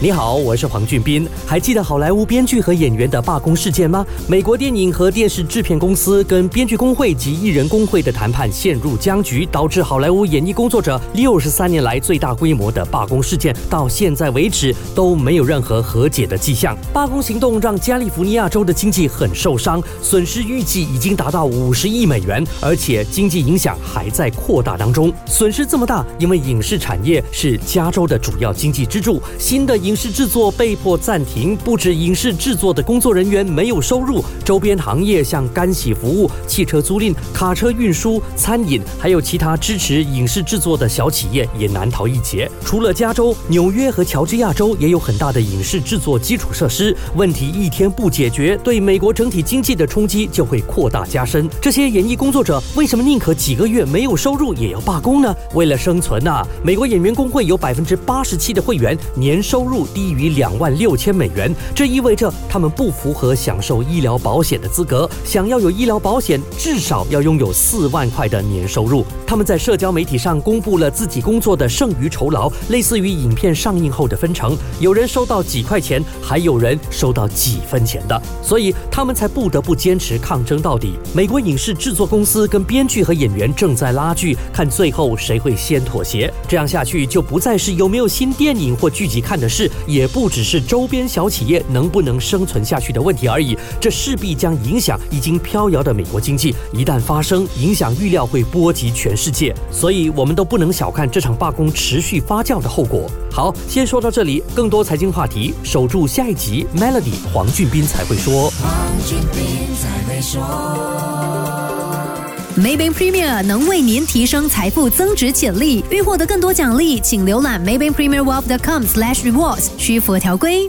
你好，我是黄俊斌。还记得好莱坞编剧和演员的罢工事件吗？美国电影和电视制片公司跟编剧工会及艺人工会的谈判陷入僵局，导致好莱坞演艺工作者六十三年来最大规模的罢工事件，到现在为止都没有任何和解的迹象。罢工行动让加利福尼亚州的经济很受伤，损失预计已经达到五十亿美元，而且经济影响还在扩大当中。损失这么大，因为影视产业是加州的主要经济支柱，新的。影视制作被迫暂停，不止影视制作的工作人员没有收入，周边行业像干洗服务、汽车租赁、卡车运输、餐饮，还有其他支持影视制作的小企业也难逃一劫。除了加州、纽约和乔治亚州也有很大的影视制作基础设施，问题一天不解决，对美国整体经济的冲击就会扩大加深。这些演艺工作者为什么宁可几个月没有收入也要罢工呢？为了生存啊！美国演员工会有百分之八十七的会员年收入。低于两万六千美元，这意味着他们不符合享受医疗保险的资格。想要有医疗保险，至少要拥有四万块的年收入。他们在社交媒体上公布了自己工作的剩余酬劳，类似于影片上映后的分成。有人收到几块钱，还有人收到几分钱的，所以他们才不得不坚持抗争到底。美国影视制作公司跟编剧和演员正在拉锯，看最后谁会先妥协。这样下去就不再是有没有新电影或剧集看的事。也不只是周边小企业能不能生存下去的问题而已，这势必将影响已经飘摇的美国经济。一旦发生，影响预料会波及全世界，所以我们都不能小看这场罢工持续发酵的后果。好，先说到这里，更多财经话题，守住下一集。Melody 黄俊斌才会说。黄俊斌才会说。Maybank Premier 能为您提升财富增值潜力。欲获得更多奖励，请浏览 Maybank Premier Wealth.com/slash rewards，需符合条规。